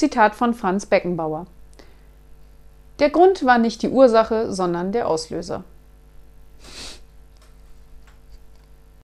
Zitat von Franz Beckenbauer. Der Grund war nicht die Ursache, sondern der Auslöser.